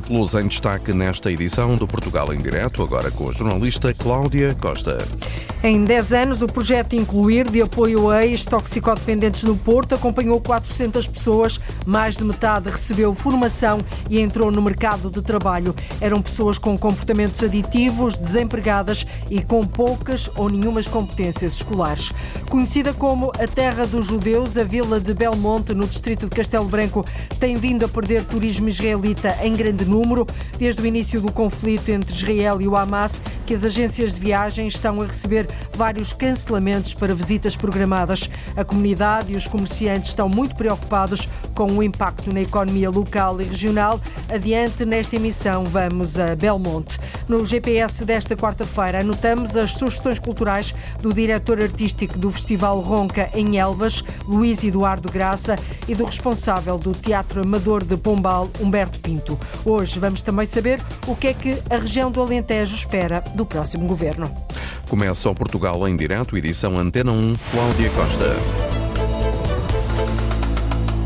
títulos em destaque nesta edição do Portugal em Direto, agora com a jornalista Cláudia Costa. Em 10 anos, o projeto Incluir, de apoio a ex-toxicodependentes no Porto, acompanhou 400 pessoas. Mais de metade recebeu formação e entrou no mercado de trabalho. Eram pessoas com comportamentos aditivos, desempregadas e com poucas ou nenhumas competências escolares. Conhecida como a terra dos judeus, a vila de Belmonte, no distrito de Castelo Branco, tem vindo a perder turismo israelita em grande número. Desde o início do conflito entre Israel e o Hamas, que as agências de viagem estão a receber vários cancelamentos para visitas programadas. A comunidade e os comerciantes estão muito preocupados com o impacto na economia local e regional. Adiante, nesta emissão, vamos a Belmonte. No GPS desta quarta-feira, anotamos as sugestões culturais do diretor artístico do Festival Ronca em Elvas, Luís Eduardo Graça, e do responsável do Teatro Amador de Pombal, Humberto Pinto. Hoje vamos também saber o que é que a região do Alentejo espera do próximo governo. Começa o Portugal em direto, edição Antena 1, Cláudia Costa.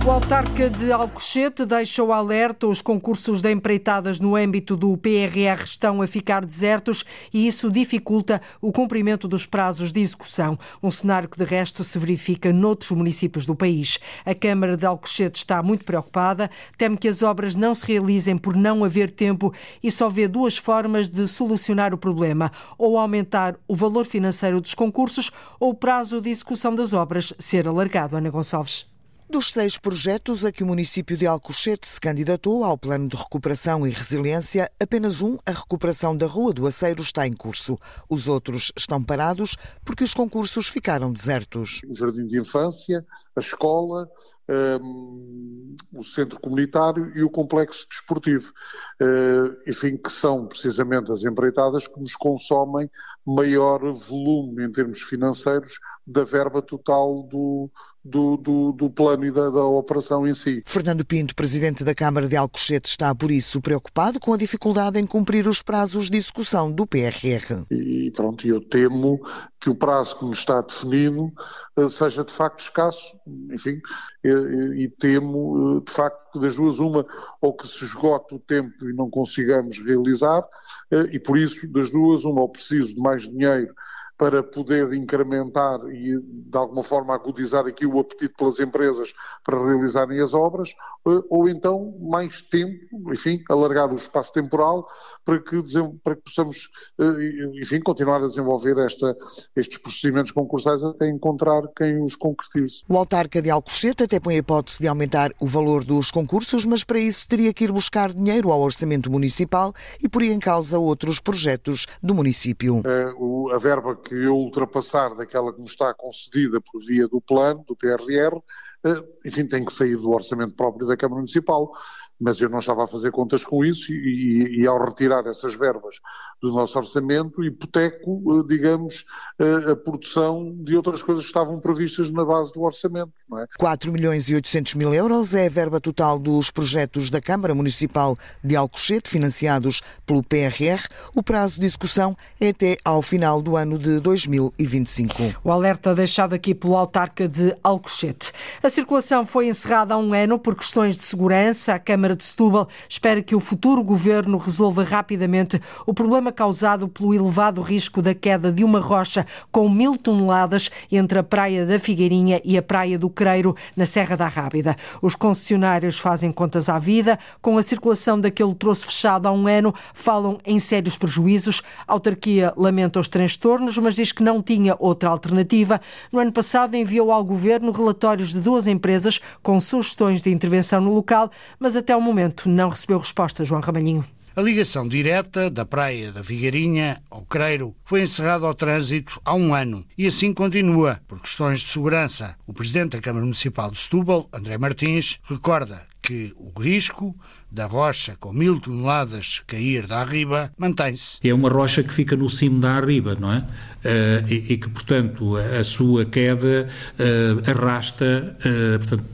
O autarca de Alcochete deixou alerta. Os concursos de empreitadas no âmbito do PRR estão a ficar desertos e isso dificulta o cumprimento dos prazos de execução. Um cenário que, de resto, se verifica noutros municípios do país. A Câmara de Alcochete está muito preocupada, teme que as obras não se realizem por não haver tempo e só vê duas formas de solucionar o problema: ou aumentar o valor financeiro dos concursos ou o prazo de execução das obras ser alargado. Ana Gonçalves. Dos seis projetos a que o município de Alcochete se candidatou ao Plano de Recuperação e Resiliência, apenas um, a recuperação da Rua do Aceiro, está em curso. Os outros estão parados porque os concursos ficaram desertos. O Jardim de Infância, a escola, um, o centro comunitário e o complexo desportivo. Uh, enfim, que são precisamente as empreitadas que nos consomem maior volume em termos financeiros da verba total do, do, do, do, plano e da, da, operação em si. Fernando Pinto, presidente da Câmara de Alcochete, está por isso preocupado com a dificuldade em cumprir os prazos de execução do PRR. E pronto, eu temo que o prazo que me está definido eh, seja de facto escasso, enfim, e, e temo eh, de facto das duas uma, ou que se esgote o tempo e não consigamos realizar, eh, e por isso das duas uma, ou preciso de mais dinheiro para poder incrementar e, de alguma forma, agudizar aqui o apetite pelas empresas para realizarem as obras, eh, ou então mais tempo, enfim, alargar o espaço temporal para que, para que possamos, eh, enfim, continuar a desenvolver esta, estes procedimentos concursais até encontrar quem os concretize. O autarca de Alcochete até põe a hipótese de aumentar o valor dos concursos, mas para isso teria que ir buscar dinheiro ao orçamento municipal e poria em causa outros projetos do município. É, a verba que eu ultrapassar daquela que me está concedida por via do plano, do PRR, eh, enfim, tem que sair do orçamento próprio da Câmara Municipal mas eu não estava a fazer contas com isso e, e, e, ao retirar essas verbas do nosso orçamento, hipoteco, eh, digamos, a, eh, a, produção de outras coisas que estavam previstas na base do orçamento. Não é? 4 milhões e 800 mil euros é a verba total dos projetos da Câmara Municipal de Alcochete, financiados pelo PRR. O prazo de execução é até ao final do ano de 2025. O alerta deixado aqui pelo autarca de Alcochete. A circulação foi encerrada há um ano por questões de segurança. A Câmara Câmara de Setúbal espera que o futuro governo resolva rapidamente o problema causado pelo elevado risco da queda de uma rocha com mil toneladas entre a Praia da Figueirinha e a Praia do Creiro, na Serra da Rábida. Os concessionários fazem contas à vida. Com a circulação daquele troço fechado há um ano, falam em sérios prejuízos. A autarquia lamenta os transtornos, mas diz que não tinha outra alternativa. No ano passado enviou ao governo relatórios de duas empresas com sugestões de intervenção no local, mas até ao momento não recebeu resposta, João Ramalhinho. A ligação direta da Praia da Figueirinha ao Creiro foi encerrada ao trânsito há um ano e assim continua por questões de segurança. O presidente da Câmara Municipal de Setúbal, André Martins, recorda que o risco da rocha com mil toneladas cair da arriba mantém-se. É uma rocha que fica no cimo da arriba, não é? Uh, e, e, que, portanto, a, a sua queda uh, arrasta uh, portanto,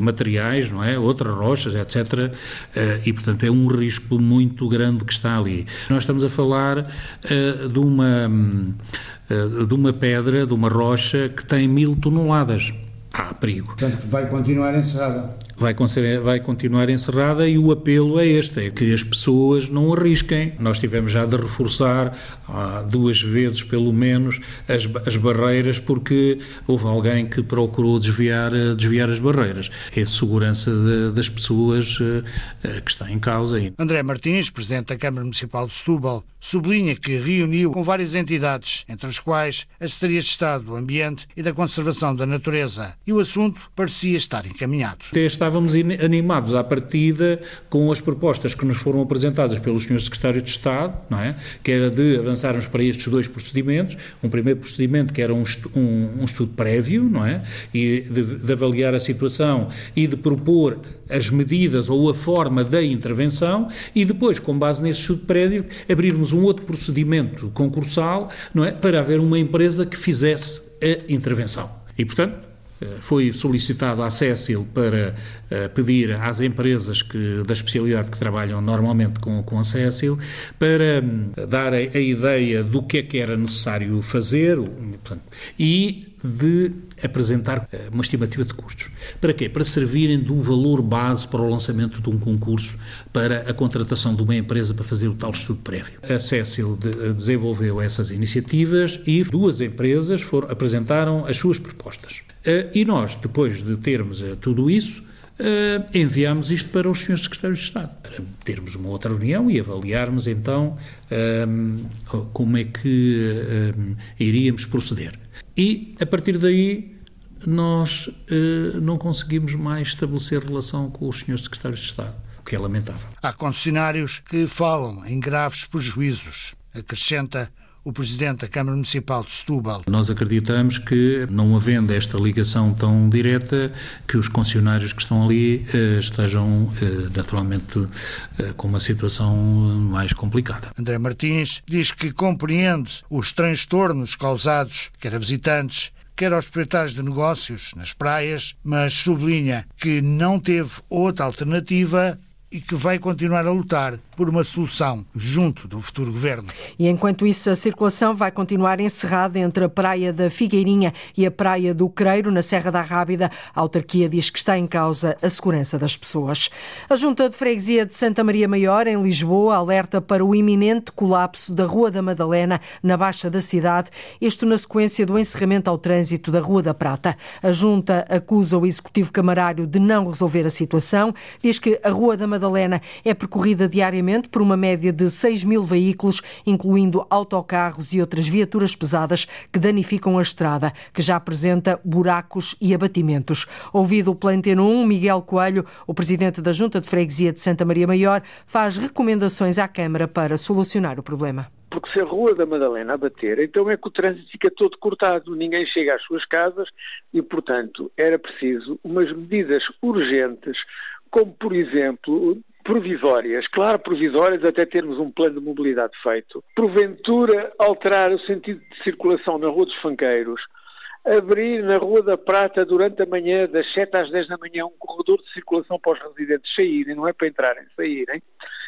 materiais, não é? Outras rochas, etc. e, portanto, é um risco muito grande que está ali. Nós estamos a falar de uma de uma pedra, de uma rocha que tem mil toneladas. Há perigo. Portanto, vai continuar encerrada. Vai, vai continuar encerrada e o apelo é este, é que as pessoas não arrisquem. Nós tivemos já de reforçar ah, duas vezes, pelo menos, as, as barreiras, porque houve alguém que procurou desviar, desviar as barreiras. É a segurança de, das pessoas uh, que está em causa. André Martins, Presidente da Câmara Municipal de Setúbal, sublinha que reuniu com várias entidades, entre as quais as Secretarias de Estado do Ambiente e da Conservação da Natureza, e o assunto parecia estar encaminhado. Estávamos animados à partida com as propostas que nos foram apresentadas pelos senhores secretários de Estado, não é? que era de avançarmos para estes dois procedimentos, um primeiro procedimento que era um, um, um estudo prévio, não é? E de, de avaliar a situação e de propor as medidas ou a forma da intervenção e depois, com base nesse estudo prévio, abrirmos um outro procedimento concursal não é, para haver uma empresa que fizesse a intervenção. E, portanto, foi solicitado à Cécil para uh, pedir às empresas que, da especialidade que trabalham normalmente com, com a Cécil para um, dar a, a, ideia do que é que era necessário fazer portanto, e de apresentar eh, uma estimativa de custos. Para quê? Para servirem de um valor base para o lançamento de um concurso para a contratação de uma empresa para fazer o tal estudo prévio. A Cécil de, desenvolveu essas iniciativas e duas empresas foram, apresentaram as suas propostas. Eh, e nós, depois de termos eh, tudo isso, Uh, enviámos isto para os senhores secretários de Estado, para termos uma outra reunião e avaliarmos então como é que iríamos proceder. E, a partir daí, nós uh, não conseguimos mais estabelecer relação com os senhores secretários de Estado, o que é lamentável. Há concessionários que falam em graves prejuízos, acrescenta o Presidente da Câmara Municipal de Setúbal. Nós acreditamos que, não havendo esta ligação tão direta, que os concessionários que estão ali eh, estejam eh, naturalmente eh, com uma situação mais complicada. André Martins diz que compreende os transtornos causados, quer a visitantes, quer aos proprietários de negócios nas praias, mas sublinha que não teve outra alternativa e que vai continuar a lutar por uma solução junto do futuro governo. E enquanto isso, a circulação vai continuar encerrada entre a Praia da Figueirinha e a Praia do Creiro, na Serra da Rábida. A autarquia diz que está em causa a segurança das pessoas. A Junta de Freguesia de Santa Maria Maior, em Lisboa, alerta para o iminente colapso da Rua da Madalena, na Baixa da cidade, isto na sequência do encerramento ao trânsito da Rua da Prata. A Junta acusa o Executivo Camarário de não resolver a situação, diz que a Rua da Madalena é percorrida diariamente diariamente por uma média de 6 mil veículos, incluindo autocarros e outras viaturas pesadas que danificam a estrada, que já apresenta buracos e abatimentos. Ouvido o Planteno 1, Miguel Coelho, o presidente da Junta de Freguesia de Santa Maria Maior, faz recomendações à Câmara para solucionar o problema porque se a Rua da Madalena abater, então é que o trânsito fica todo cortado, ninguém chega às suas casas e, portanto, era preciso umas medidas urgentes, como, por exemplo, provisórias, claro, provisórias até termos um plano de mobilidade feito, porventura alterar o sentido de circulação na Rua dos Fanqueiros, abrir na Rua da Prata durante a manhã, das 7 às 10 da manhã, um corredor de circulação para os residentes saírem, não é para entrarem, saírem,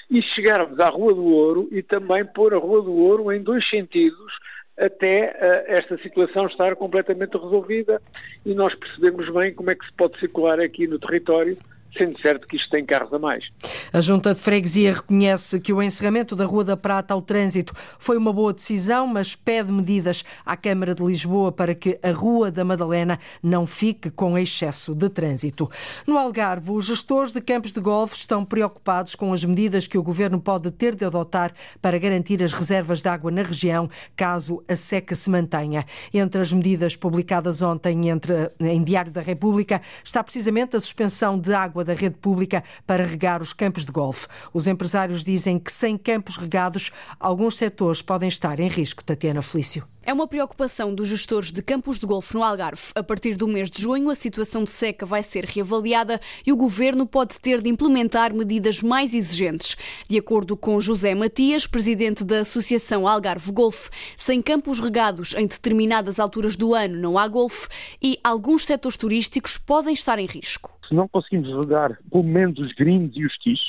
e chegarmos à Rua do Ouro e também pôr a Rua do Ouro em dois sentidos, até uh, esta situação estar completamente resolvida e nós percebemos bem como é que se pode circular aqui no território sendo certo que isto tem carros a mais. A Junta de Freguesia reconhece que o encerramento da Rua da Prata ao trânsito foi uma boa decisão, mas pede medidas à Câmara de Lisboa para que a Rua da Madalena não fique com excesso de trânsito. No Algarve, os gestores de campos de golfe estão preocupados com as medidas que o governo pode ter de adotar para garantir as reservas de água na região, caso a seca se mantenha. Entre as medidas publicadas ontem entre, em Diário da República está precisamente a suspensão de água água da rede pública para regar os campos de golfe. Os empresários dizem que sem campos regados, alguns setores podem estar em risco. Tatiana Felício. É uma preocupação dos gestores de campos de golfe no Algarve. A partir do mês de junho, a situação de seca vai ser reavaliada e o governo pode ter de implementar medidas mais exigentes. De acordo com José Matias, presidente da Associação Algarve Golfe, sem campos regados em determinadas alturas do ano não há golfe e alguns setores turísticos podem estar em risco. Se não conseguimos jogar pelo menos os greens e os tees,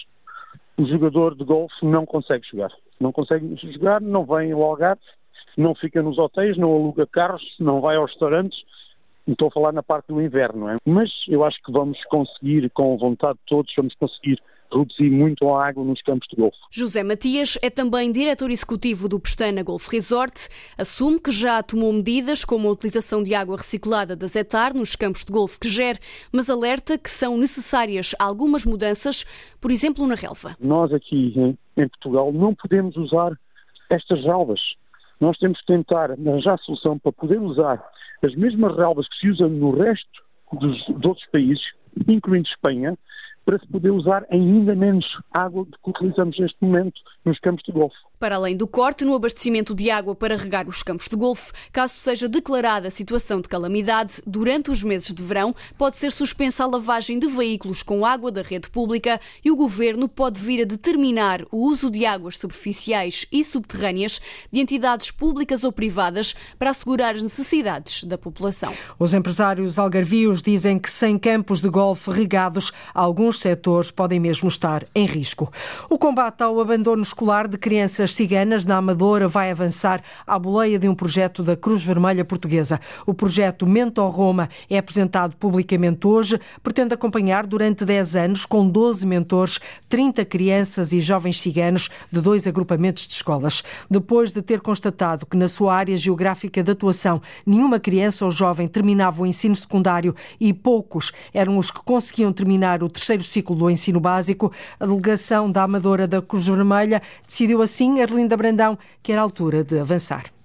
o jogador de golfe não consegue jogar. Não consegue jogar, não vem ao Algarve, não fica nos hotéis, não aluga carros, não vai aos restaurantes, estou a falar na parte do inverno, não é? Mas eu acho que vamos conseguir, com vontade de todos, vamos conseguir reduzir muito a água nos campos de golfe. José Matias é também diretor executivo do Pestana Golf Resort. Assume que já tomou medidas como a utilização de água reciclada da Zetar nos campos de golfe que gere, mas alerta que são necessárias algumas mudanças, por exemplo, na relva. Nós aqui em Portugal não podemos usar estas relvas. Nós temos que tentar arranjar solução para poder usar as mesmas relvas que se usam no resto dos, outros países, incluindo Espanha, para se poder usar ainda menos água do que utilizamos neste momento nos campos de golfe. Para além do corte no abastecimento de água para regar os campos de golfe, caso seja declarada situação de calamidade, durante os meses de verão pode ser suspensa a lavagem de veículos com água da rede pública e o governo pode vir a determinar o uso de águas superficiais e subterrâneas de entidades públicas ou privadas para assegurar as necessidades da população. Os empresários algarvios dizem que sem campos de golfe regados, alguns setores podem mesmo estar em risco. O combate ao abandono escolar de crianças ciganas na Amadora vai avançar à boleia de um projeto da Cruz Vermelha Portuguesa. O projeto Mentor Roma é apresentado publicamente hoje, pretende acompanhar durante 10 anos, com 12 mentores, 30 crianças e jovens ciganos de dois agrupamentos de escolas. Depois de ter constatado que na sua área geográfica de atuação nenhuma criança ou jovem terminava o ensino secundário e poucos eram os que conseguiam terminar o terceiro ciclo do ensino básico, a delegação da Amadora da Cruz Vermelha decidiu assim Arlinda Brandão, que era a altura de avançar.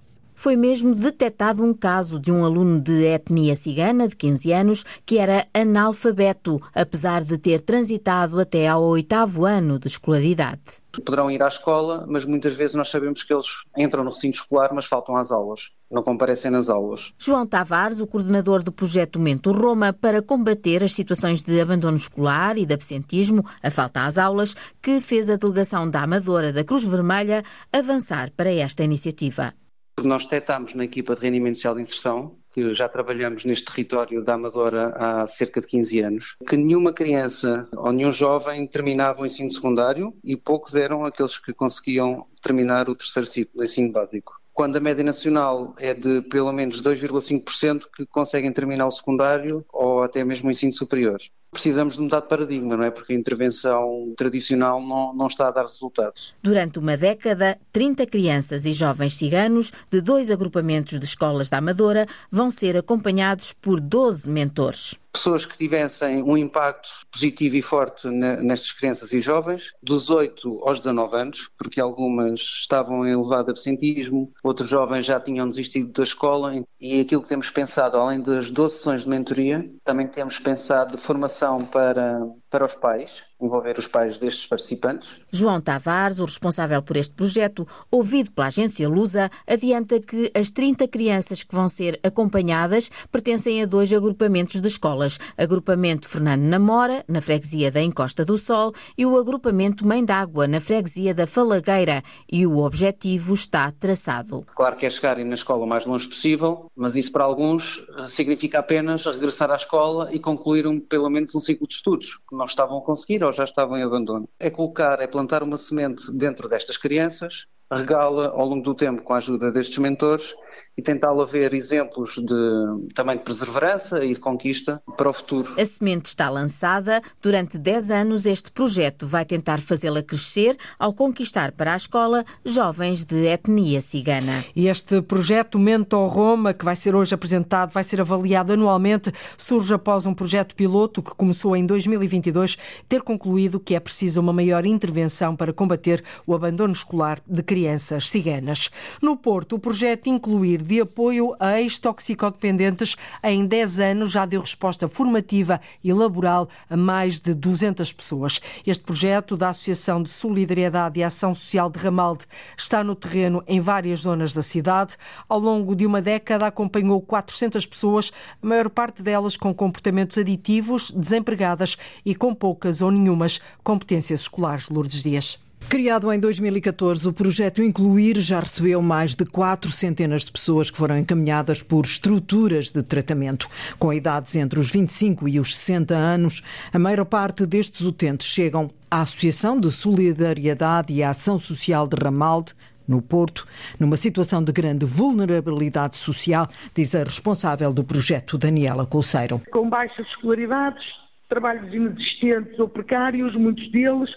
Foi mesmo detectado um caso de um aluno de etnia cigana de 15 anos que era analfabeto, apesar de ter transitado até ao oitavo ano de escolaridade. Poderão ir à escola, mas muitas vezes nós sabemos que eles entram no recinto escolar, mas faltam às aulas não comparecem nas aulas. João Tavares, o coordenador do projeto Mento Roma para combater as situações de abandono escolar e de absentismo, a falta às aulas, que fez a delegação da Amadora da Cruz Vermelha avançar para esta iniciativa. Nós detectámos na equipa de rendimento social de inserção que já trabalhamos neste território da Amadora há cerca de 15 anos, que nenhuma criança ou nenhum jovem terminava o ensino secundário e poucos eram aqueles que conseguiam terminar o terceiro ciclo do ensino básico. Quando a média nacional é de pelo menos 2,5% que conseguem terminar o secundário ou até mesmo o ensino superior precisamos de mudar de paradigma, não é? Porque a intervenção tradicional não, não está a dar resultados. Durante uma década, 30 crianças e jovens ciganos de dois agrupamentos de escolas da Amadora vão ser acompanhados por 12 mentores pessoas que tivessem um impacto positivo e forte nestas crianças e jovens, dos 8 aos 19 anos, porque algumas estavam em elevado absentismo, outros jovens já tinham desistido da escola, e aquilo que temos pensado, além das 12 sessões de mentoria, também temos pensado de formação para, para os pais, envolver os pais destes participantes. João Tavares, o responsável por este projeto, ouvido pela agência Lusa, adianta que as 30 crianças que vão ser acompanhadas pertencem a dois agrupamentos de escolas. Agrupamento Fernando Namora, na freguesia da Encosta do Sol, e o agrupamento Mãe d'Água, na freguesia da Falagueira. E o objetivo está traçado. Claro que é chegarem na escola o mais longe possível, mas isso para alguns eh, significa apenas regressar à escola e concluir um, pelo menos um ciclo de estudos, que não estavam a conseguir ou já estavam em abandono. É colocar, é plantar uma semente dentro destas crianças, regá-la ao longo do tempo com a ajuda destes mentores e tentá-lo ver exemplos de, também de perseverança e de conquista para o futuro. A semente está lançada. Durante 10 anos, este projeto vai tentar fazê-la crescer ao conquistar para a escola jovens de etnia cigana. E este projeto Mentor Roma, que vai ser hoje apresentado, vai ser avaliado anualmente, surge após um projeto piloto que começou em 2022 ter concluído que é preciso uma maior intervenção para combater o abandono escolar de crianças ciganas. No Porto, o projeto incluir de apoio a ex-toxicodependentes em 10 anos já deu resposta formativa e laboral a mais de 200 pessoas. Este projeto da Associação de Solidariedade e Ação Social de Ramalde está no terreno em várias zonas da cidade. Ao longo de uma década acompanhou 400 pessoas, a maior parte delas com comportamentos aditivos, desempregadas e com poucas ou nenhumas competências escolares. Lourdes Dias. Criado em 2014, o projeto Incluir já recebeu mais de quatro centenas de pessoas que foram encaminhadas por estruturas de tratamento. Com idades entre os 25 e os 60 anos, a maior parte destes utentes chegam à Associação de Solidariedade e Ação Social de Ramalde, no Porto, numa situação de grande vulnerabilidade social, diz a responsável do projeto, Daniela Colseiro. Com baixas escolaridades, trabalhos inexistentes ou precários, muitos deles,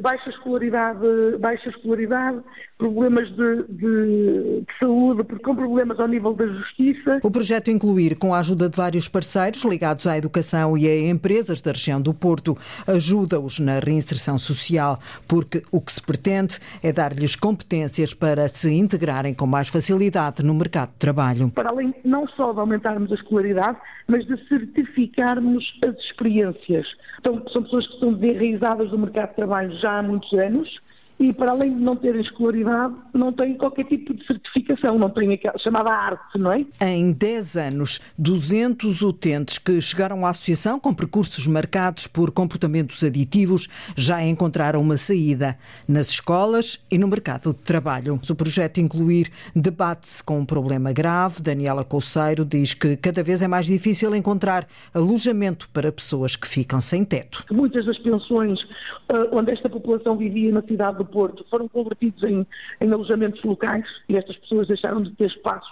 baixa escolaridade, baixa escolaridade problemas de, de, de, saúde, com problemas ao nível da justiça. O projeto Incluir, com a ajuda de vários parceiros ligados à educação e a empresas da região do Porto, ajuda-os na reinserção social, porque o que se pretende é dar-lhes competências para se integrarem com mais facilidade no mercado de trabalho. Para além não só de aumentarmos a escolaridade, mas de certificarmos as experiências. Então, são pessoas que estão desenraizadas do mercado de trabalho já há muitos anos e para além de não terem escolaridade, não têm qualquer tipo de certificação, não têm a chamada arte, não é? Em 10 anos, 200 utentes que chegaram à associação com percursos marcados por comportamentos aditivos já encontraram uma saída nas escolas e no mercado de trabalho. O projeto Incluir debate-se com um problema grave. Daniela Couceiro diz que cada vez é mais difícil encontrar alojamento para pessoas que ficam sem teto. Muitas das pensões uh, onde esta população vivia na cidade do Porto foram convertidos em, em alojamentos locais e estas pessoas deixaram de ter espaço.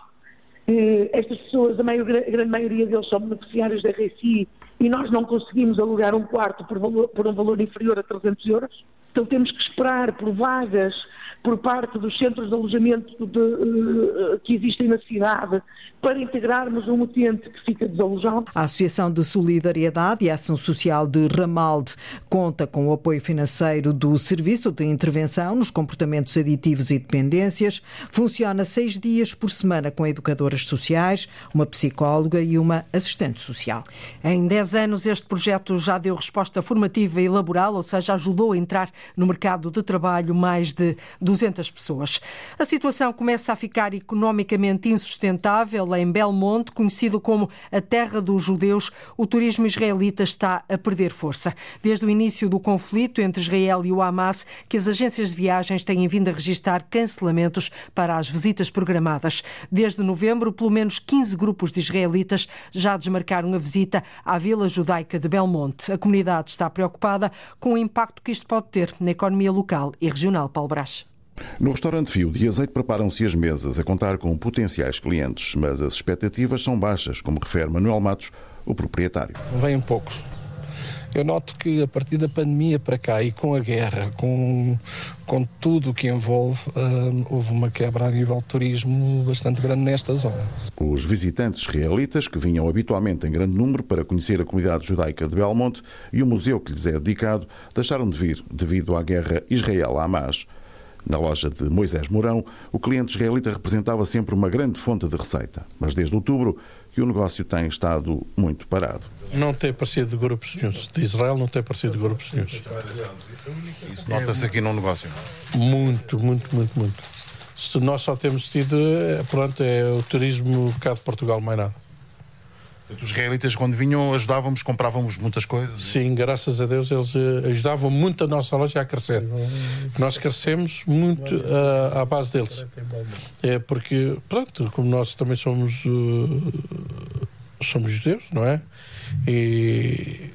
Eh, estas pessoas, a, maior, a, grande maioria deles são beneficiários da RSI e nós não conseguimos alugar um quarto por, valor, por um valor inferior a 300 euros. Então temos que esperar por vagas por parte dos centros de alojamento de, uh, que existem na cidade para integrarmos um utente que fica desalojado. A Associação de Solidariedade e Ação Social de Ramalde conta com o apoio financeiro do Serviço de Intervenção nos Comportamentos Aditivos e Dependências. Funciona seis dias por semana com educadoras sociais, uma psicóloga e uma assistente social. Em 10 anos, este projeto já deu resposta formativa e laboral, ou seja, ajudou a entrar no mercado de trabalho mais de 200 pessoas. A situação começa a ficar economicamente insustentável. Em Belmonte, conhecido como a terra dos judeus, o turismo israelita está a perder força. Desde o início do conflito entre Israel e o Hamas, que as agências de viagens têm vindo a registrar cancelamentos para as visitas programadas. Desde novembro, pelo menos 15 grupos de israelitas já desmarcaram a visita à Vila Judaica de Belmonte. A comunidade está preocupada com o impacto que isto pode ter na economia local e regional. Paulo Brás. No restaurante Fio de Azeite preparam-se as mesas a contar com potenciais clientes, mas as expectativas são baixas, como refere Manuel Matos, o proprietário. Vêm poucos. Eu noto que a partir da pandemia para cá e com a guerra, com, com tudo o que envolve, uh, houve uma quebra a nível de turismo bastante grande nesta zona. Os visitantes israelitas, que vinham habitualmente em grande número para conhecer a comunidade judaica de Belmonte e o museu que lhes é dedicado, deixaram de vir devido à guerra Israel-Hamas. Na loja de Moisés Mourão, o cliente israelita representava sempre uma grande fonte de receita, mas desde outubro que o negócio tem estado muito parado. Não tem aparecido de grupos nenhums. De Israel não tem aparecido de grupos nenhums. Isso nota-se aqui no negócio? Muito, muito, muito, muito. Nós só temos tido, é, pronto, é o turismo cá de Portugal, mais nada. Os israelitas, quando vinham, ajudávamos, comprávamos muitas coisas? Sim, graças a Deus, eles eh, ajudavam muito a nossa loja a crescer. Nós crescemos muito uh, à base deles. É porque, pronto, como nós também somos, uh, somos judeus, não é? E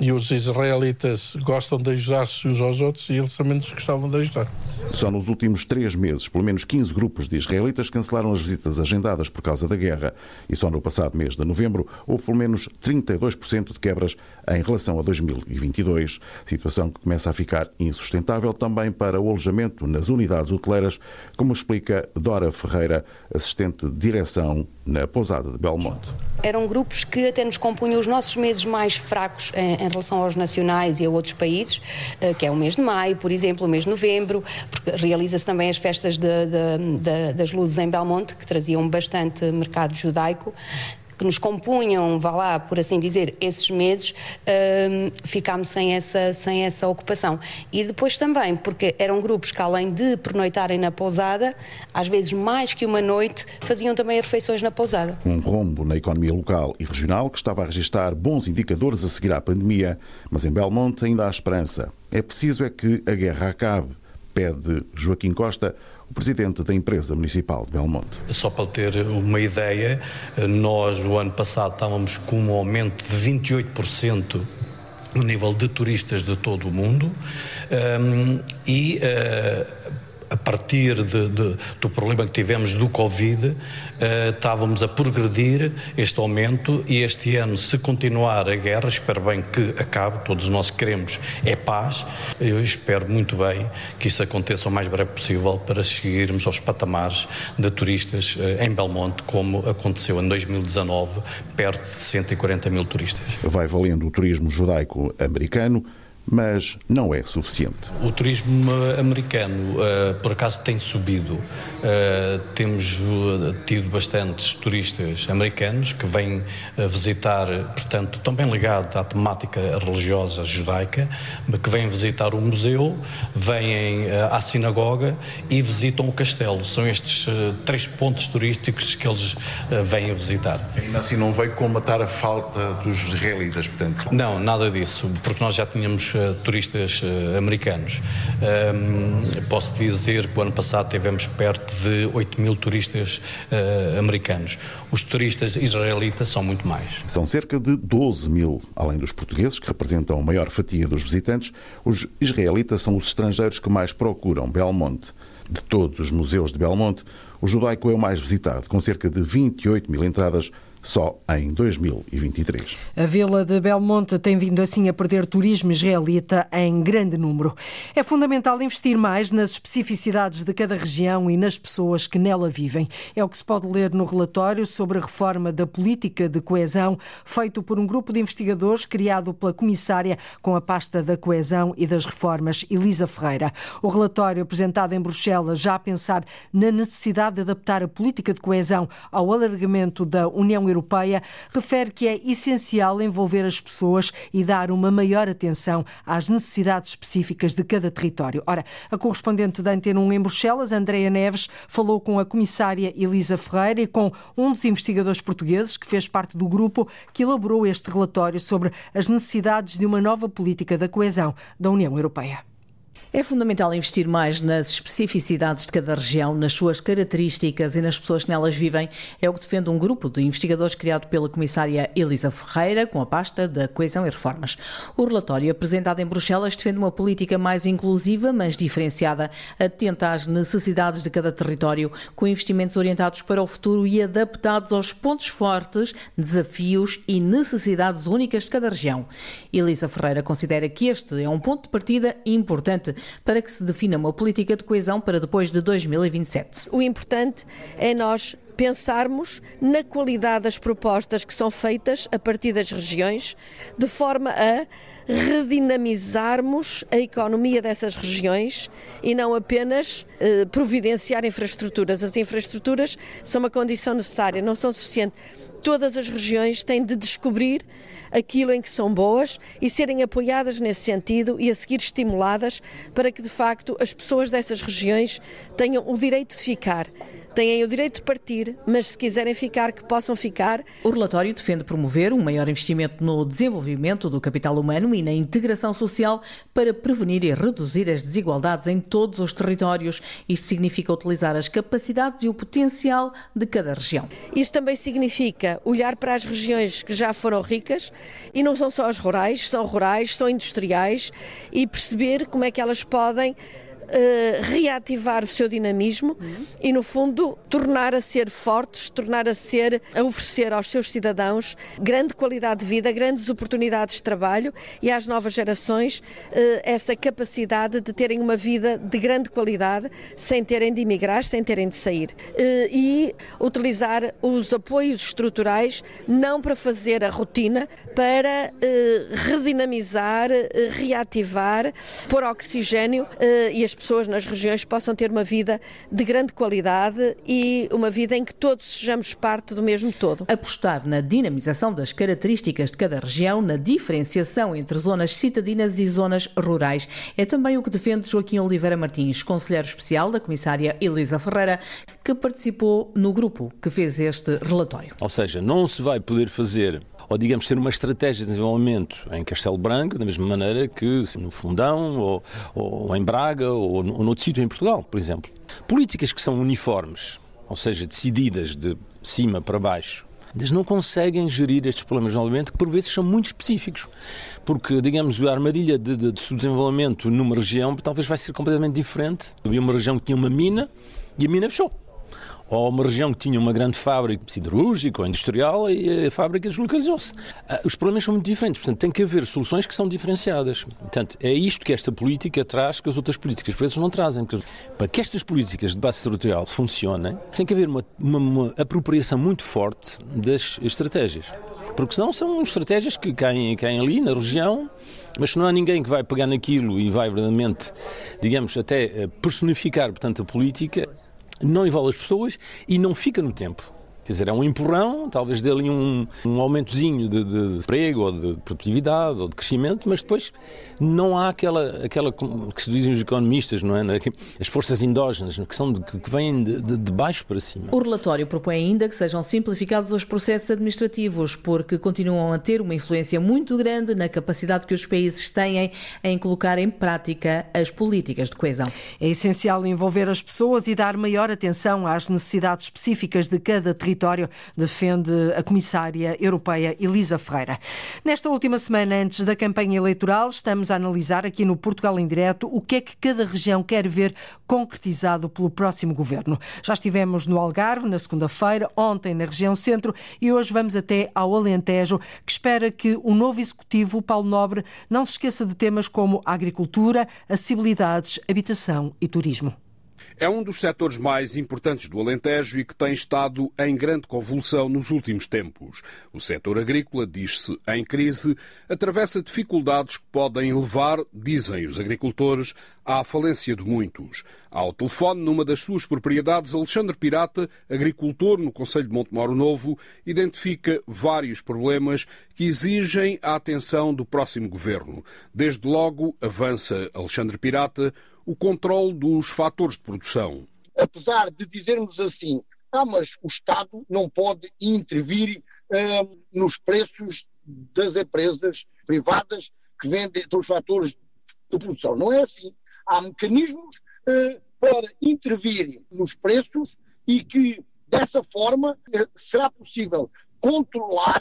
e os israelitas gostam de ajudar-se uns aos outros e eles também nos gostavam de ajudar. Só nos últimos três meses, pelo menos 15 grupos de israelitas cancelaram as visitas agendadas por causa da guerra. E só no passado mês de novembro houve pelo menos 32% de quebras em relação a 2022. Situação que começa a ficar insustentável também para o alojamento nas unidades hoteleiras, como explica Dora Ferreira, assistente de direção na pousada de Belmonte. Eram grupos que até nos compunham os nossos meses mais fracos em, em relação aos nacionais e a outros países, eh, que é o mês de maio, por exemplo, o mês de novembro, porque realiza-se também as festas de, de, de, das luzes em Belmonte, que traziam bastante mercado judaico que nos compunham, vá lá, por assim dizer, esses meses, uh, ficámos sem essa, sem essa ocupação. E depois também, porque eram grupos que, além de pernoitarem na pousada, às vezes mais que uma noite, faziam também refeições na pousada. Um rombo na economia local e regional que estava a registrar bons indicadores a seguir à pandemia, mas em Belmonte ainda há esperança. É preciso é que a guerra acabe, pede Joaquim Costa, o presidente da empresa municipal de Belmonte. Só para ter uma ideia, nós o ano passado estávamos com um aumento de 28% no nível de turistas de todo o mundo um, e uh, a partir de, de, do problema que tivemos do Covid, uh, estávamos a progredir este aumento e este ano, se continuar a guerra, espero bem que acabe, todos nós queremos é paz, eu espero muito bem que isso aconteça o mais breve possível para seguirmos aos patamares de turistas uh, em Belmonte, como aconteceu em 2019, perto de 140 mil turistas. Vai valendo o turismo judaico-americano mas não é suficiente. O turismo americano, uh, por acaso, tem subido. Uh, temos uh, tido bastantes turistas americanos que vêm visitar, portanto, também ligado à temática religiosa judaica, que vêm visitar o museu, vêm à sinagoga e visitam o castelo. São estes três pontos turísticos que eles vêm visitar. Ainda assim não veio matar a falta dos israelitas, portanto? Não, nada disso, porque nós já tínhamos turistas uh, americanos. Um, posso dizer que o ano passado tivemos perto de 8 mil turistas uh, americanos. Os turistas israelitas são muito mais. São cerca de 12 mil. Além dos portugueses, que representam a maior fatia dos visitantes, os israelitas são os estrangeiros que mais procuram Belmonte. De todos os museus de Belmonte, o judaico é o mais visitado, com cerca de 28 mil entradas só em 2023. A Vila de Belmonte tem vindo assim a perder turismo israelita em grande número. É fundamental investir mais nas especificidades de cada região e nas pessoas que nela vivem. É o que se pode ler no relatório sobre a reforma da política de coesão, feito por um grupo de investigadores criado pela comissária com a pasta da coesão e das reformas, Elisa Ferreira. O relatório apresentado em Bruxelas já a pensar na necessidade de adaptar a política de coesão ao alargamento da União Europeia refere que é essencial envolver as pessoas e dar uma maior atenção às necessidades específicas de cada território. Ora, a correspondente da Antena 1 em Bruxelas, Andreia Neves, falou com a comissária Elisa Ferreira e com um dos investigadores portugueses que fez parte do grupo que elaborou este relatório sobre as necessidades de uma nova política da coesão da União Europeia. É fundamental investir mais nas especificidades de cada região, nas suas características e nas pessoas que nelas vivem. É o que defende um grupo de investigadores criado pela comissária Elisa Ferreira, com a pasta da Coesão e Reformas. O relatório apresentado em Bruxelas defende uma política mais inclusiva, mas diferenciada, atenta às necessidades de cada território, com investimentos orientados para o futuro e adaptados aos pontos fortes, desafios e necessidades únicas de cada região. Elisa Ferreira considera que este é um ponto de partida importante para que se defina uma política de coesão para depois de 2027. O importante é nós pensarmos na qualidade das propostas que são feitas a partir das regiões, de forma a redinamizarmos a economia dessas regiões e não apenas eh, providenciar infraestruturas. As infraestruturas são uma condição necessária, não são suficientes. Todas as regiões têm de descobrir aquilo em que são boas e serem apoiadas nesse sentido e a seguir estimuladas para que, de facto, as pessoas dessas regiões tenham o direito de ficar têm o direito de partir, mas se quiserem ficar, que possam ficar. O relatório defende promover um maior investimento no desenvolvimento do capital humano e na integração social para prevenir e reduzir as desigualdades em todos os territórios. Isto significa utilizar as capacidades e o potencial de cada região. Isso também significa olhar para as regiões que já foram ricas e não são só as rurais, são rurais, são industriais e perceber como é que elas podem uh, reativar o seu dinamismo uhum. e, no fundo, tornar a ser fortes, tornar a ser, a oferecer aos seus cidadãos grande qualidade de vida, grandes oportunidades de trabalho e às novas gerações uh, essa capacidade de terem uma vida de grande qualidade sem terem de emigrar, sem terem de sair. Uh, e utilizar os apoios estruturais não para fazer a rotina, para redinamizar, reativar, pôr oxigênio e as pessoas nas regiões possam ter uma vida de grande qualidade e uma vida em que todos sejamos parte do mesmo todo. Apostar na dinamização das características de cada região, na diferenciação entre zonas citadinas e zonas rurais, é também o que defende Joaquim Oliveira Martins, conselheiro especial da comissária Elisa Ferreira, que participou no grupo que fez este relatório. Ou seja, não se vai poder fazer ou digamos ter uma estratégia de desenvolvimento em Castelo Branco, da mesma maneira que no Fundão, ou, ou em Braga, ou, ou noutro sítio em Portugal, por exemplo. Políticas que são uniformes, ou seja, decididas de cima para baixo, Eles não conseguem gerir estes problemas novamente, que por vezes são muito específicos. Porque, digamos, a armadilha de, de, de subdesenvolvimento numa região talvez vai ser completamente diferente. Havia uma região que tinha uma mina e a mina fechou ou uma região que tinha uma grande fábrica siderúrgica ou industrial e a fábrica deslocalizou-se. Ah, os problemas são muito diferentes, portanto, tem que haver soluções que são diferenciadas. Portanto, é isto que esta política traz que as outras políticas, por vezes, não trazem. Para que estas políticas de base territorial funcionem, tem que haver uma, uma, uma apropriação muito forte das estratégias. Porque senão são estratégias que caem, caem ali na região, mas se não há ninguém que vai pegar naquilo e vai verdadeiramente, digamos, até eh, personificar, portanto, a política, não envolve as pessoas e não fica no tempo. Quer dizer, é um empurrão, talvez dê ali um, um aumentozinho de, de, de emprego ou de produtividade ou de crescimento, mas depois não há aquela, aquela que se dizem os economistas, não é? As forças endógenas, que, são de, que vêm de, de, baixo para cima. O relatório propõe ainda que sejam simplificados os processos administrativos, porque continuam a ter uma influência muito grande na capacidade que os países têm em colocar em prática as políticas de coesão. É essencial envolver as pessoas e dar maior atenção às necessidades específicas de cada território território, defende a comissária europeia Elisa Ferreira. Nesta última semana, antes da campanha eleitoral, estamos a analisar aqui no Portugal em Direto o que é que cada região quer ver concretizado pelo próximo governo. Já estivemos no Algarve na segunda-feira, ontem na região centro e hoje vamos até ao Alentejo, que espera que o novo executivo, Paulo Nobre, não se esqueça de temas como agricultura, acessibilidades, habitação e turismo. É um dos setores mais importantes do Alentejo e que tem estado em grande convulsão nos últimos tempos. O setor agrícola, diz-se em crise, atravessa dificuldades que podem levar, dizem os agricultores, à falência de muitos. Ao telefone, numa das suas propriedades, Alexandre Pirata, agricultor no Conselho de Montemoro Novo, identifica vários problemas que exigem a atenção do próximo governo. Desde logo, avança Alexandre Pirata, o controle dos fatores de produção. Apesar de dizermos assim, ah, mas o Estado não pode intervir uh, nos preços das empresas privadas que vendem os fatores de produção. Não é assim. Há mecanismos uh, para intervir nos preços e que, dessa forma, uh, será possível controlar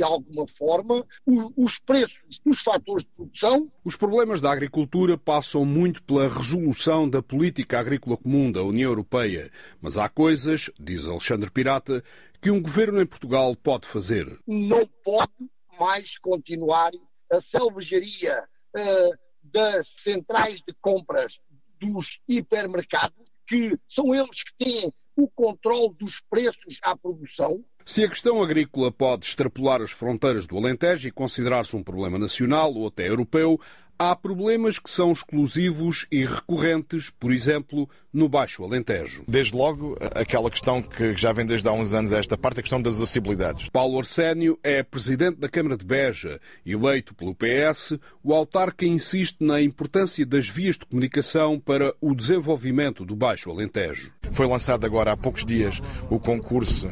de alguma forma, os preços dos fatores de produção. Os problemas da agricultura passam muito pela resolução da política agrícola comum da União Europeia. Mas há coisas, diz Alexandre Pirata, que um governo em Portugal pode fazer. Não pode mais continuar a selvageria uh, das centrais de compras dos hipermercados, que são eles que têm o controle dos preços à produção, se a questão agrícola pode extrapolar as fronteiras do Alentejo e considerar-se um problema nacional ou até europeu, há problemas que são exclusivos e recorrentes, por exemplo, no Baixo Alentejo. Desde logo, aquela questão que já vem desde há uns anos, esta parte, a questão das acessibilidades. Paulo Arsénio é presidente da Câmara de Beja. Eleito pelo PS, o autarca insiste na importância das vias de comunicação para o desenvolvimento do Baixo Alentejo. Foi lançado agora há poucos dias o concurso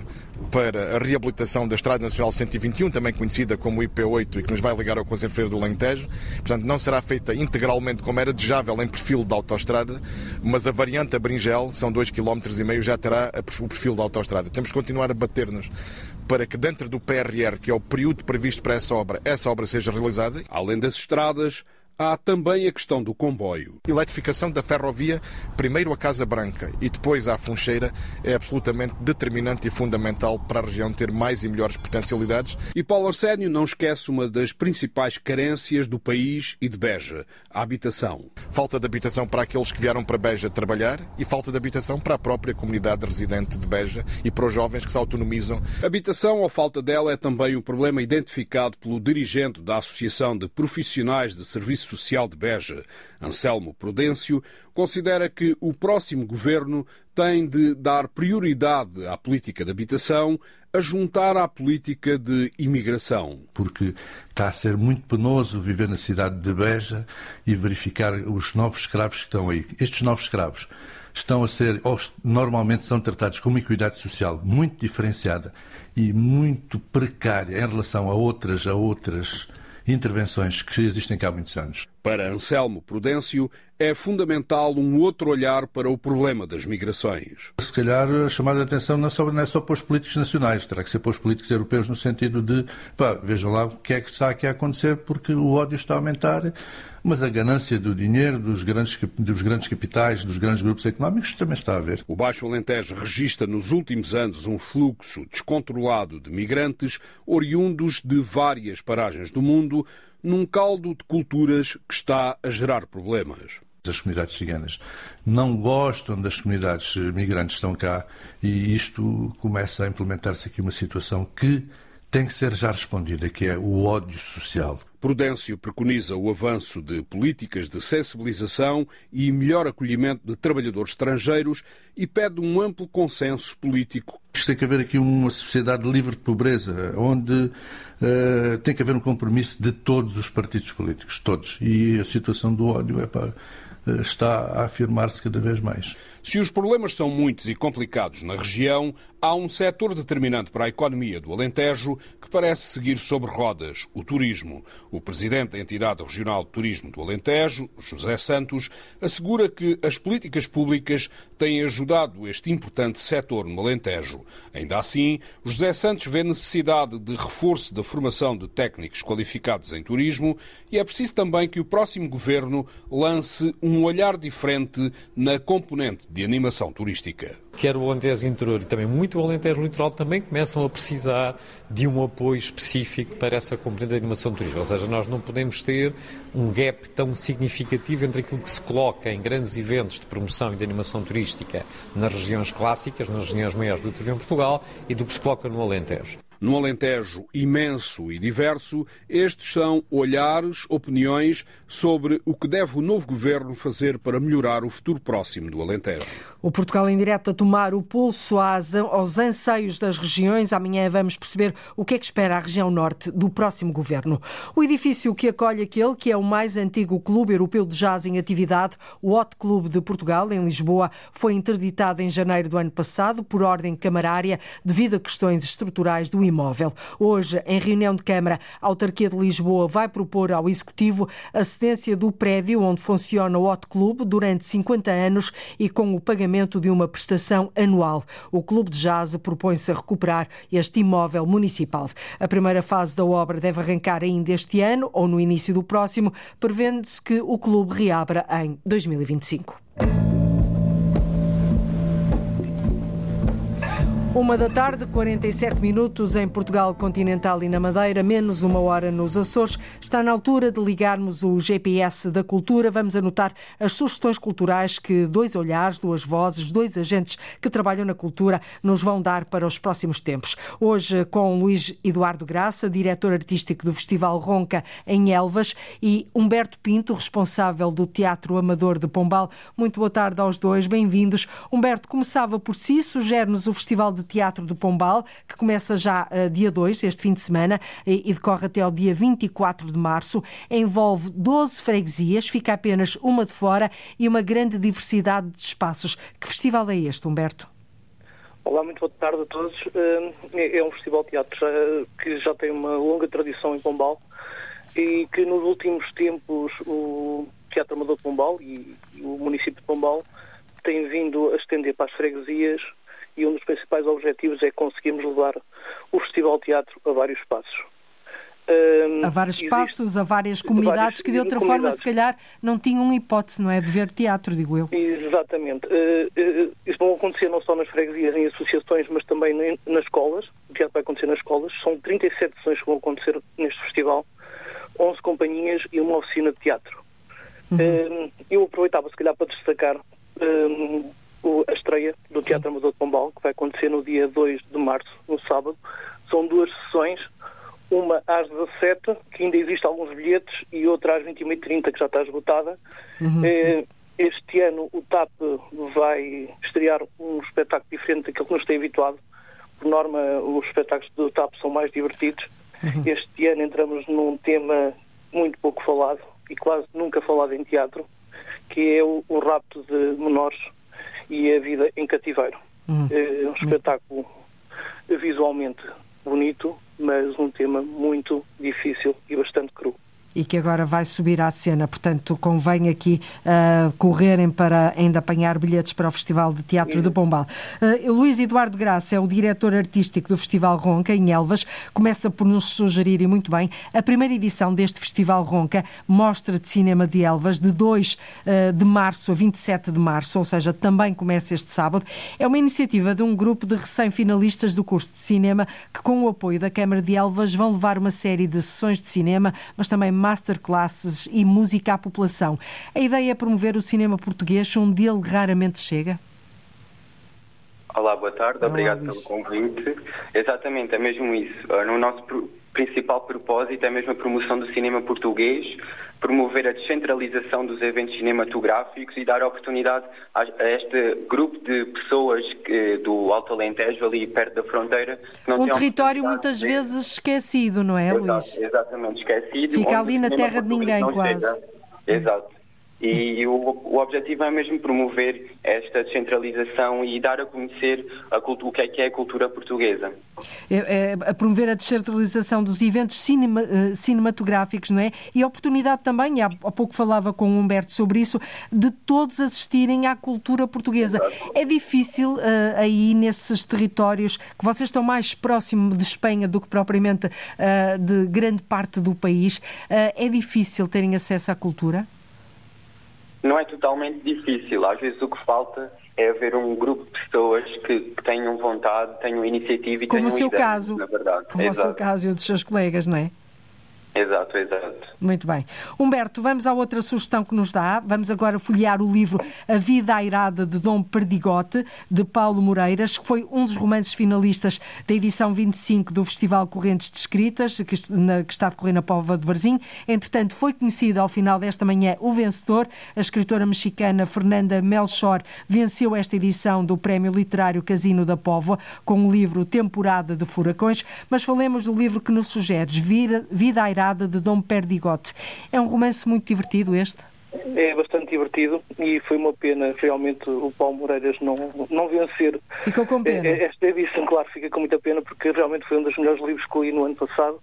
para a reabilitação da Estrada Nacional 121, também conhecida como IP8 e que nos vai ligar ao Conselho Feira do Alentejo. Portanto, não será feita integralmente como era desejável em perfil de autoestrada, mas a variante Santa Bringel, são 2,5 km, já terá o perfil da autoestrada. Temos que continuar a bater-nos para que dentro do PRR, que é o período previsto para essa obra, essa obra seja realizada. Além das estradas, Há também a questão do comboio. Eletrificação da ferrovia, primeiro a Casa Branca e depois à Funcheira, é absolutamente determinante e fundamental para a região ter mais e melhores potencialidades. E Paulo Arsénio não esquece uma das principais carências do país e de Beja, a habitação. Falta de habitação para aqueles que vieram para Beja trabalhar e falta de habitação para a própria comunidade residente de Beja e para os jovens que se autonomizam. Habitação ou falta dela é também um problema identificado pelo dirigente da Associação de Profissionais de Serviços Social de Beja, Anselmo Prudêncio, considera que o próximo governo tem de dar prioridade à política de habitação a juntar à política de imigração. Porque está a ser muito penoso viver na cidade de Beja e verificar os novos escravos que estão aí. Estes novos escravos estão a ser, ou normalmente são tratados com uma equidade social muito diferenciada e muito precária em relação a outras, a outras intervenções que existem cá há muitos anos. Para Anselmo Prudêncio, é fundamental um outro olhar para o problema das migrações. Se calhar a chamada de atenção não é, só, não é só para os políticos nacionais, terá que ser para os políticos europeus no sentido de, pá, vejam lá o que é que está aqui a acontecer porque o ódio está a aumentar, mas a ganância do dinheiro, dos grandes, dos grandes capitais, dos grandes grupos económicos também está a ver. O Baixo Alentejo registra nos últimos anos um fluxo descontrolado de migrantes oriundos de várias paragens do mundo, num caldo de culturas que está a gerar problemas. As comunidades ciganas não gostam das comunidades migrantes que estão cá e isto começa a implementar-se aqui uma situação que tem que ser já respondida, que é o ódio social. Prudêncio preconiza o avanço de políticas de sensibilização e melhor acolhimento de trabalhadores estrangeiros e pede um amplo consenso político. Tem que haver aqui uma sociedade livre de pobreza, onde uh, tem que haver um compromisso de todos os partidos políticos, todos. E a situação do ódio é está a afirmar-se cada vez mais. Se os problemas são muitos e complicados na região, há um setor determinante para a economia do Alentejo que parece seguir sobre rodas, o turismo. O presidente da entidade regional de turismo do Alentejo, José Santos, assegura que as políticas públicas têm ajudado este importante setor no Alentejo. Ainda assim, José Santos vê necessidade de reforço da formação de técnicos qualificados em turismo e é preciso também que o próximo governo lance um olhar diferente na componente de animação turística. Quer o Alentejo interior e também muito o Alentejo litoral também começam a precisar de um apoio específico para essa componente de animação turística. Ou seja, nós não podemos ter um gap tão significativo entre aquilo que se coloca em grandes eventos de promoção e de animação turística nas regiões clássicas, nas regiões maiores do turismo em Portugal, e do que se coloca no Alentejo. No Alentejo imenso e diverso, estes são olhares, opiniões sobre o que deve o novo governo fazer para melhorar o futuro próximo do Alentejo. O Portugal em direto a tomar o pulso aos anseios das regiões. Amanhã vamos perceber o que é que espera a região norte do próximo governo. O edifício que acolhe aquele que é o mais antigo clube europeu de jazz em atividade, o Hot Clube de Portugal, em Lisboa, foi interditado em janeiro do ano passado por ordem camarária devido a questões estruturais do imóvel. Hoje, em reunião de Câmara, a autarquia de Lisboa vai propor ao Executivo a cedência do prédio onde funciona o Hot Clube durante 50 anos e com o pagamento de uma prestação anual. O Clube de Jazz propõe-se a recuperar este imóvel municipal. A primeira fase da obra deve arrancar ainda este ano ou no início do próximo, prevendo-se que o clube reabra em 2025. Uma da tarde, 47 minutos em Portugal continental e na Madeira, menos uma hora nos Açores. Está na altura de ligarmos o GPS da cultura. Vamos anotar as sugestões culturais que dois olhares, duas vozes, dois agentes que trabalham na cultura nos vão dar para os próximos tempos. Hoje com Luís Eduardo Graça, diretor artístico do Festival Ronca em Elvas, e Humberto Pinto, responsável do Teatro Amador de Pombal. Muito boa tarde aos dois, bem-vindos. Humberto, começava por si, sugere-nos o Festival de Teatro do Pombal, que começa já uh, dia 2, este fim de semana, e, e, decorre até ao dia 24 de março. Envolve 12 freguesias, fica apenas uma de fora e uma grande diversidade de espaços. Que festival é este, Humberto? Olá, muito boa tarde a todos. É um festival de teatro que já tem uma longa tradição em Pombal e que nos últimos tempos o Teatro Amador de Pombal e o município de Pombal tem vindo a estender para as freguesias e um dos principais objetivos é conseguirmos levar o Festival Teatro a vários espaços. Um, a vários espaços, a várias comunidades várias que de outra forma se calhar não tinham hipótese, não é? De ver teatro, digo eu. Exatamente. Uh, uh, isso vai acontecer não só nas freguesias, em associações, mas também nas escolas. O teatro vai acontecer nas escolas. São 37 sessões que vão acontecer neste festival, 11 companhias e uma oficina de teatro. Uhum. Uh, eu aproveitava, se calhar, para destacar a estreia do Teatro. Amador de Pombal, que vai acontecer no dia 2 de março, no sábado. São duas sessões, uma às 17, que ainda existe alguns bilhetes, e outra às 21h30, que já está esgotada. Uhum. Eh, este ano o TAP vai estrear um espetáculo diferente daquele que nos tem habituado. Por norma, os espetáculos do TAP são mais divertidos. Uhum. Este ano entramos num tema muito pouco falado e quase nunca falado em teatro, que é o, o rapto de menores e a vida em cativeiro. Hum. É um espetáculo visualmente bonito, mas um tema muito difícil e bastante cru. E que agora vai subir à cena. Portanto, convém aqui uh, correrem para ainda apanhar bilhetes para o Festival de Teatro de Pombal. Uh, Luís Eduardo Graça é o diretor artístico do Festival Ronca, em Elvas. Começa por nos sugerir, e muito bem, a primeira edição deste Festival Ronca, Mostra de Cinema de Elvas, de 2 uh, de março a 27 de março, ou seja, também começa este sábado. É uma iniciativa de um grupo de recém-finalistas do curso de cinema que, com o apoio da Câmara de Elvas, vão levar uma série de sessões de cinema, mas também masterclasses e música à população. A ideia é promover o cinema português onde ele raramente chega? Olá, boa tarde, obrigado pelo convite. Exatamente, é mesmo isso. Ah, no nosso principal propósito é mesmo a promoção do cinema português, promover a descentralização dos eventos cinematográficos e dar oportunidade a, este grupo de pessoas que, do Alto Alentejo, ali perto da fronteira. um território muitas vezes esquecido, não é, Luís? Exatamente, esquecido. Fica ali na terra de ninguém, quase. Chega. Exato. E o, o, objetivo é mesmo promover esta descentralização e dar a conhecer a cultura, o que é que é a cultura portuguesa. É, é, a promover a descentralização dos eventos cinema, uh, cinematográficos, não é? E a oportunidade também, há, há pouco falava com o Humberto sobre isso, de todos assistirem à cultura portuguesa. Exato. É difícil uh, aí nesses territórios que vocês estão mais próximo de Espanha do que propriamente uh, de grande parte do país, é difícil terem acesso à cultura? Não é totalmente difícil. Às vezes o que falta é haver um grupo de pessoas que, que tenham vontade, tenham iniciativa e Como tenham o seu ideias, caso. na verdade. Como Exato. o seu caso e o dos seus colegas, não é? Exato, exato. Muito bem. Humberto, vamos à outra sugestão que nos dá. Vamos agora folhear o livro A Vida Airada de Dom Perdigote, de Paulo Moreiras, que foi um dos romances finalistas da edição 25 do Festival Correntes de Escritas, que, está a decorrer na Pova de Varzim. Entretanto, foi conhecido ao final desta manhã o vencedor. A escritora mexicana Fernanda Melchor venceu esta edição do Prémio Literário Casino da Póvoa com o livro Temporada de Furacões. Mas falemos do livro que nos sugeres, Vida, Vida De Dom Perdigote. É um romance muito divertido este? É bastante divertido e foi uma pena realmente o Paulo Moreiras não, não vencer. Ficou com pena. É, esta edição, claro, fica com muita pena porque realmente foi um dos melhores livros que eu li no ano passado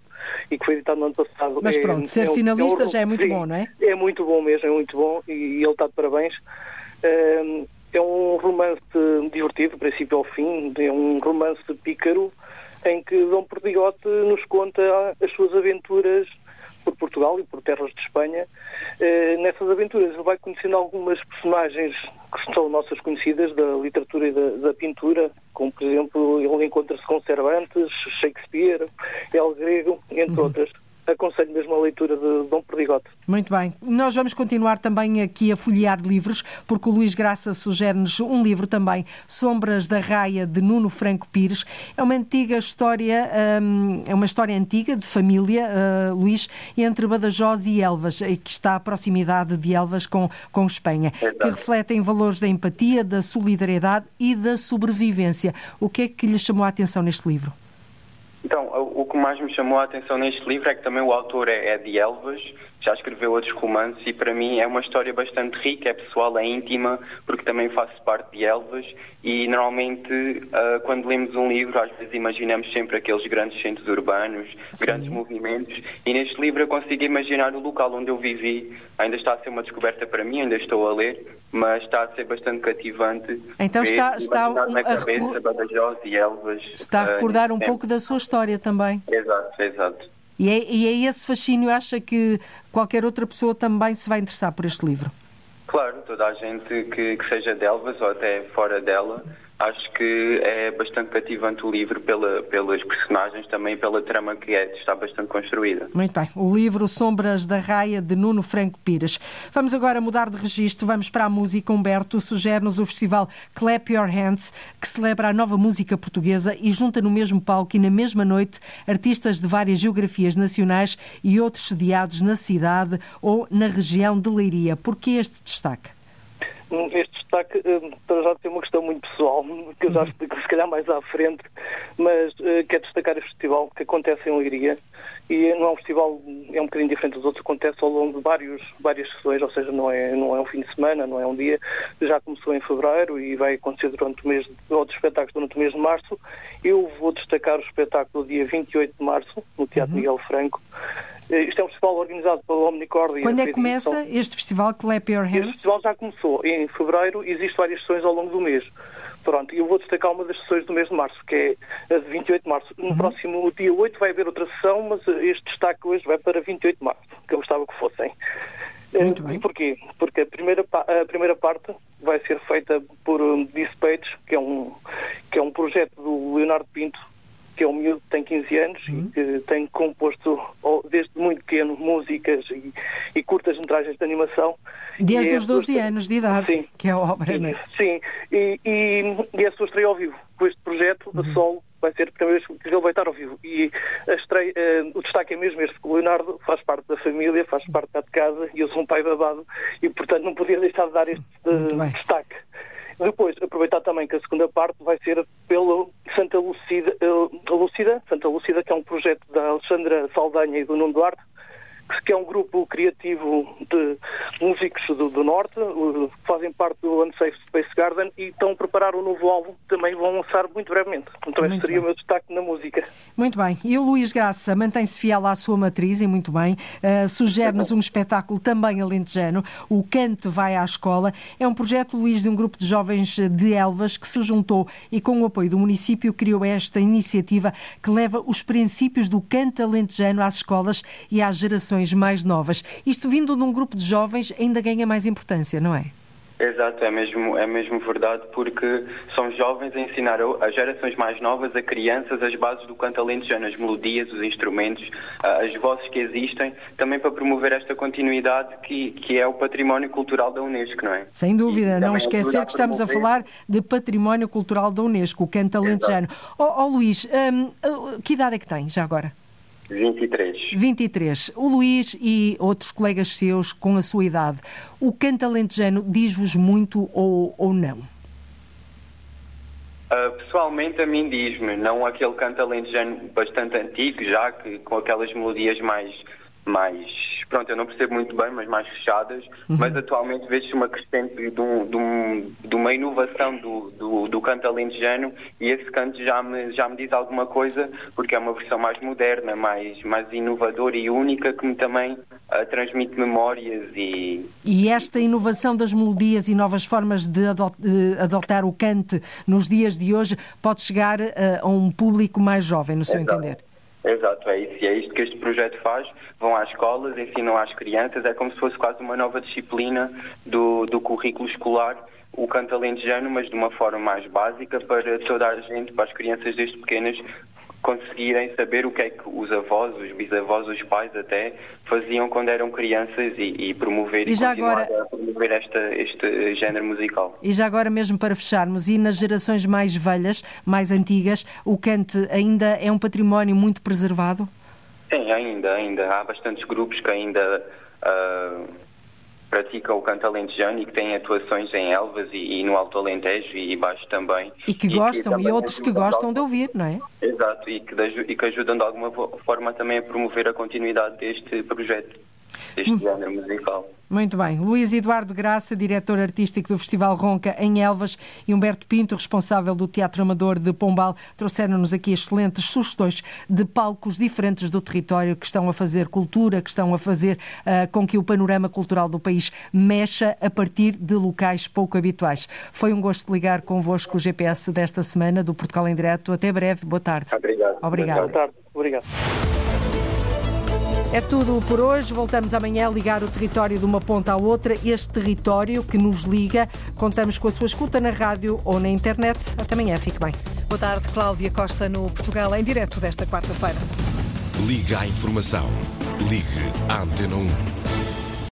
e que foi editado no ano passado. Mas pronto, é, ser é finalista é um, já é muito sim, bom, não é? É muito bom mesmo, é muito bom e, e ele está de parabéns. É um romance divertido, do princípio ao fim, é um romance pícaro em que Dom Perdigote nos conta as suas aventuras por Portugal e por terras de Espanha. Eh, nessas aventuras ele vai conhecendo algumas personagens que são nossas conhecidas da literatura e da, da pintura, como por exemplo ele encontra-se com Cervantes, Shakespeare, El Grego, entre uhum. outras aconselho mesmo a leitura de Dom Perdigote. Muito bem. Nós vamos continuar também aqui a folhear livros, porque o Luís Graça sugere-nos um livro também, Sombras da Raia, de Nuno Franco Pires. É uma antiga história, hum, é uma história antiga de família, uh, Luís, entre Badajoz e Elvas, que está à proximidade de Elvas com, com Espanha, Exato. que refletem valores da empatia, da solidariedade e da sobrevivência. O que é que lhe chamou a atenção neste livro? Então, o que mais me chamou a atenção neste livro é que também o autor é, é de Elvas, já escreveu outros romances e para mim é uma história bastante rica, é pessoal, é íntima, porque também faço parte de Elvas e normalmente uh, quando lemos um livro às vezes imaginamos sempre aqueles grandes centros urbanos, Sim. grandes movimentos e neste livro eu consigo imaginar o local onde eu vivi. Ainda está a ser uma descoberta para mim, ainda estou a ler, mas está a ser bastante cativante. Então ver, está, está na cabeça, Badajoz e Elvas. Está a recordar uh, um pouco da sua história também. Exato, exato. E é, e é esse fascínio, acha que qualquer outra pessoa também se vai interessar por este livro? Claro, toda a gente que, que seja de Elvas ou até fora dela Acho que é bastante cativante o livro pela, pelas personagens, também pela trama que é, está bastante construída. Muito bem. O livro Sombras da Raia, de Nuno Franco Pires. Vamos agora mudar de registro, vamos para a música. Humberto sugere-nos o festival Clap Your Hands, que celebra a nova música portuguesa e junta no mesmo palco e na mesma noite artistas de várias geografias nacionais e outros sediados na cidade ou na região de Leiria. Por que este destaque? Este destaque para já tem uma questão muito pessoal, que eu já explico se calhar mais à frente, mas uh, quero destacar este festival que acontece em Leiria e não é um festival, é um bocadinho diferente dos outros, acontece ao longo de vários, várias sessões, ou seja, não é, não é um fim de semana, não é um dia, já começou em fevereiro e vai acontecer durante o mês, outros espetáculos durante o mês de março. Eu vou destacar o espetáculo dia 28 de março, no Teatro uhum. Miguel Franco, Isto é um festival organizado pela Omnicord. Quando é que começa este festival Clap Your Hands? Este festival já começou em fevereiro e existem várias sessões ao longo do mês. Pronto, eu vou destacar uma das sessões do mês de março, que é a de 28 de março. No uhum. próximo dia 8 vai haver outra sessão, mas este destaque hoje vai para 28 de março, que eu gostava que fossem. Muito bem. E porquê? Porque a primeira, a primeira parte vai ser feita por Dispatch, que é um, que é um projeto do Leonardo Pinto, que é um miúdo que tem 15 anos uhum. e que tem composto desde muito pequeno músicas e, e curtas metragens de animação. Desde é os 12 anos de idade, sim, que é a obra, sim, não é? Sim, e, e, e é a sua estreia ao vivo. Com este projeto, uhum. a solo, vai ser a primeira vez que ele vai estar ao vivo. E estreia, uh, o destaque é mesmo este, que o Leonardo faz parte da família, faz parte da de casa, e eu sou um pai babado, e portanto não podia deixar de dar este uh, destaque. Depois, aproveitar também que a segunda parte vai ser pelo Santa Lucida, uh, Lucida, Santa Lucida, que é um projeto da Alexandra Saldanha e do Nuno Duarte, que é um grupo criativo de músicos do, do Norte, que fazem parte do Unsafe Space Garden e estão a preparar um novo álbum que também vão lançar muito brevemente. Então esse seria bem. o meu destaque na música. Muito bem. E o Luís Graça mantém-se fiel à sua matriz e muito bem. Uh, Sugere-nos um espetáculo também alentejano, o Canto Vai à Escola. É um projeto, Luís, de um grupo de jovens de Elvas que se juntou e com o apoio do município criou esta iniciativa que leva os princípios do canto alentejano às escolas e às gerações gerações mais novas. Isto vindo de um grupo de jovens ainda ganha mais importância, não é? Exato, é mesmo, é mesmo verdade, porque são jovens a ensinar as gerações mais novas, a crianças, as bases do canto alentejano, as melodias, os instrumentos, as vozes que existem, também para promover esta continuidade que, que é o património cultural da Unesco, não é? Sem dúvida, não esquecer que estamos a falar de património cultural da Unesco, o canto alentejano. Ó oh, oh, Luís, hum, que idade é que tem já agora? 23. 23. O Luís e outros colegas seus com a sua idade, o canto alentejano diz-vos muito ou, ou não? Uh, pessoalmente a mim diz-me, não aquele canto alentejano bastante antigo já, que, com aquelas melodias mais mais, pronto, eu não percebo muito bem, mas mais fechadas, uhum. mas atualmente vejo-se uma crescente de, um, de, um, de, uma inovação do, do, do, canto alentejano e esse canto já me, já me diz alguma coisa, porque é uma versão mais moderna, mais, mais inovadora e única, que me também uh, transmite memórias e... E esta inovação das melodias e novas formas de adotar o cante nos dias de hoje pode chegar uh, a um público mais jovem, no seu Exato. entender? Exato, é isso. E é isto que este projeto faz. Vão às escolas, ensinam às crianças, é como se fosse quase uma nova disciplina do, do currículo escolar, o canto alentejano, mas de uma forma mais básica para toda a gente, para as crianças desde pequenas, conseguirem saber o que é que os avós, os bisavós, os pais até faziam quando eram crianças e, e promover e, e agora... a promover esta, este género musical. E já agora mesmo para fecharmos, e nas gerações mais velhas, mais antigas, o cante ainda é um património muito preservado? Sim, ainda, ainda. Há bastantes grupos que ainda uh, pratica o canto alentejano e que têm atuações em Elvas e, e no Alto Alentejo e baixo também. E que gostam, e, e outros que gostam de ouvir, não é? Exato, e que, e que ajudam de alguma forma também a promover a continuidade deste projeto, deste hum. género musical. Muito bem. Luís Eduardo Graça, diretor artístico do Festival Ronca em Elvas, e Humberto Pinto, responsável do Teatro Amador de Pombal, trouxeram-nos aqui excelentes sugestões de palcos diferentes do território que estão a fazer cultura, que estão a fazer uh, com que o panorama cultural do país mexa a partir de locais pouco habituais. Foi um gosto ligar convosco o GPS desta semana do Portugal em Direto. Até breve. Boa tarde. Obrigado. Obrigado. Boa tarde. Obrigado. É tudo por hoje. Voltamos amanhã a ligar o território de uma ponta à outra. Este território que nos liga, contamos com a sua escuta na rádio ou na internet. Até amanhã, fique bem. Boa tarde, Cláudia Costa, no Portugal, em direto desta quarta-feira. Liga à informação. Ligue à Antena 1.